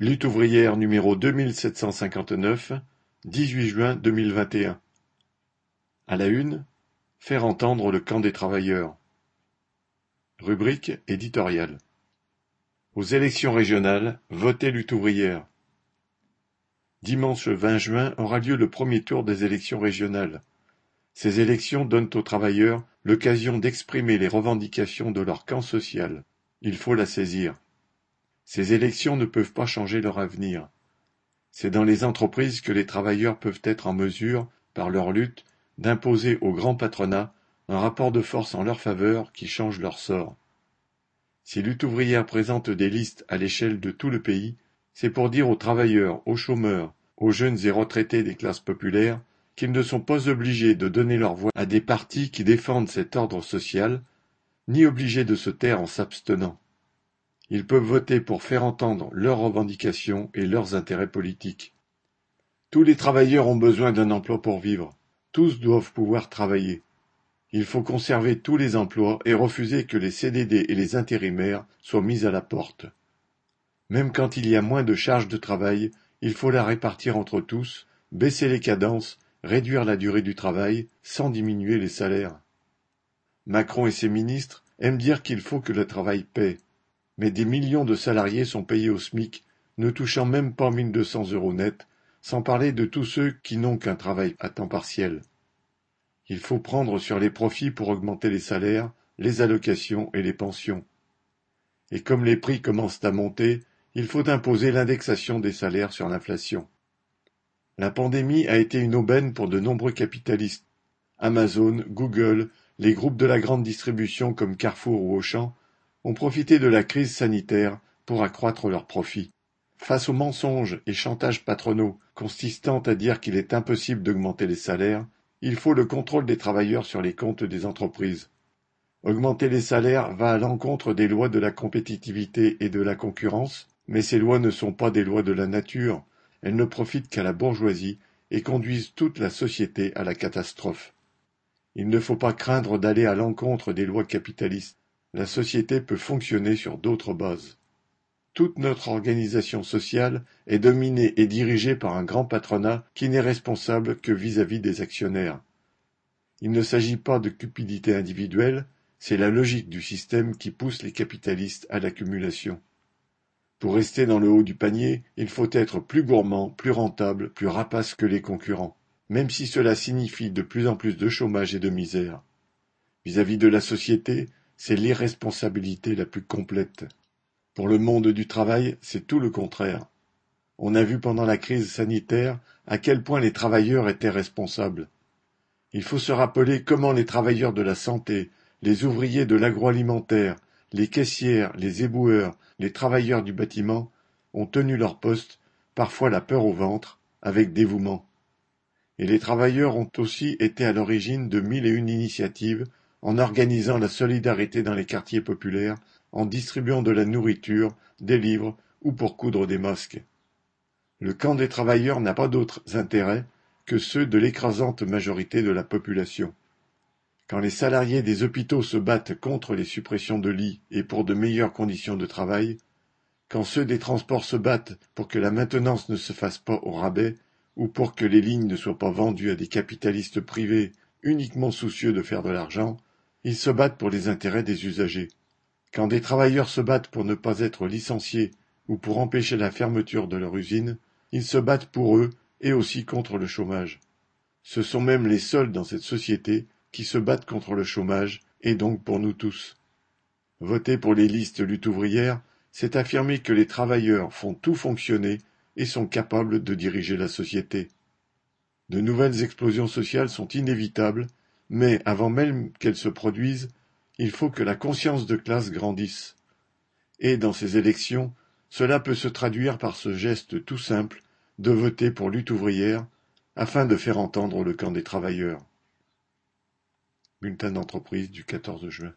Lutte ouvrière numéro deux mille sept cent cinquante-neuf, dix-huit juin deux mille vingt et un. À la une, faire entendre le camp des travailleurs. Rubrique éditoriale. Aux élections régionales, votez lutte ouvrière. Dimanche vingt juin aura lieu le premier tour des élections régionales. Ces élections donnent aux travailleurs l'occasion d'exprimer les revendications de leur camp social. Il faut la saisir. Ces élections ne peuvent pas changer leur avenir. C'est dans les entreprises que les travailleurs peuvent être en mesure, par leur lutte, d'imposer au grand patronat un rapport de force en leur faveur qui change leur sort. Si Lutte ouvrière présente des listes à l'échelle de tout le pays, c'est pour dire aux travailleurs, aux chômeurs, aux jeunes et retraités des classes populaires qu'ils ne sont pas obligés de donner leur voix à des partis qui défendent cet ordre social, ni obligés de se taire en s'abstenant. Ils peuvent voter pour faire entendre leurs revendications et leurs intérêts politiques. Tous les travailleurs ont besoin d'un emploi pour vivre. Tous doivent pouvoir travailler. Il faut conserver tous les emplois et refuser que les CDD et les intérimaires soient mis à la porte. Même quand il y a moins de charges de travail, il faut la répartir entre tous, baisser les cadences, réduire la durée du travail, sans diminuer les salaires. Macron et ses ministres aiment dire qu'il faut que le travail paie. Mais des millions de salariés sont payés au SMIC, ne touchant même pas mille deux cents euros net, sans parler de tous ceux qui n'ont qu'un travail à temps partiel. Il faut prendre sur les profits pour augmenter les salaires, les allocations et les pensions. Et comme les prix commencent à monter, il faut imposer l'indexation des salaires sur l'inflation. La pandémie a été une aubaine pour de nombreux capitalistes. Amazon, Google, les groupes de la grande distribution comme Carrefour ou Auchan ont profité de la crise sanitaire pour accroître leurs profits. Face aux mensonges et chantages patronaux consistant à dire qu'il est impossible d'augmenter les salaires, il faut le contrôle des travailleurs sur les comptes des entreprises. Augmenter les salaires va à l'encontre des lois de la compétitivité et de la concurrence, mais ces lois ne sont pas des lois de la nature, elles ne profitent qu'à la bourgeoisie et conduisent toute la société à la catastrophe. Il ne faut pas craindre d'aller à l'encontre des lois capitalistes la société peut fonctionner sur d'autres bases. Toute notre organisation sociale est dominée et dirigée par un grand patronat qui n'est responsable que vis-à-vis des actionnaires. Il ne s'agit pas de cupidité individuelle, c'est la logique du système qui pousse les capitalistes à l'accumulation. Pour rester dans le haut du panier, il faut être plus gourmand, plus rentable, plus rapace que les concurrents, même si cela signifie de plus en plus de chômage et de misère. Vis-à-vis -vis de la société, c'est l'irresponsabilité la plus complète. Pour le monde du travail, c'est tout le contraire. On a vu pendant la crise sanitaire à quel point les travailleurs étaient responsables. Il faut se rappeler comment les travailleurs de la santé, les ouvriers de l'agroalimentaire, les caissières, les éboueurs, les travailleurs du bâtiment ont tenu leur poste, parfois la peur au ventre, avec dévouement. Et les travailleurs ont aussi été à l'origine de mille et une initiatives en organisant la solidarité dans les quartiers populaires, en distribuant de la nourriture, des livres ou pour coudre des masques. Le camp des travailleurs n'a pas d'autres intérêts que ceux de l'écrasante majorité de la population. Quand les salariés des hôpitaux se battent contre les suppressions de lits et pour de meilleures conditions de travail, quand ceux des transports se battent pour que la maintenance ne se fasse pas au rabais ou pour que les lignes ne soient pas vendues à des capitalistes privés uniquement soucieux de faire de l'argent, ils se battent pour les intérêts des usagers. Quand des travailleurs se battent pour ne pas être licenciés ou pour empêcher la fermeture de leur usine, ils se battent pour eux et aussi contre le chômage. Ce sont même les seuls dans cette société qui se battent contre le chômage et donc pour nous tous. Voter pour les listes lutte ouvrière, c'est affirmer que les travailleurs font tout fonctionner et sont capables de diriger la société. De nouvelles explosions sociales sont inévitables mais avant même qu'elles se produisent, il faut que la conscience de classe grandisse. Et dans ces élections, cela peut se traduire par ce geste tout simple de voter pour lutte ouvrière afin de faire entendre le camp des travailleurs. Bulletin d'entreprise du 14 juin.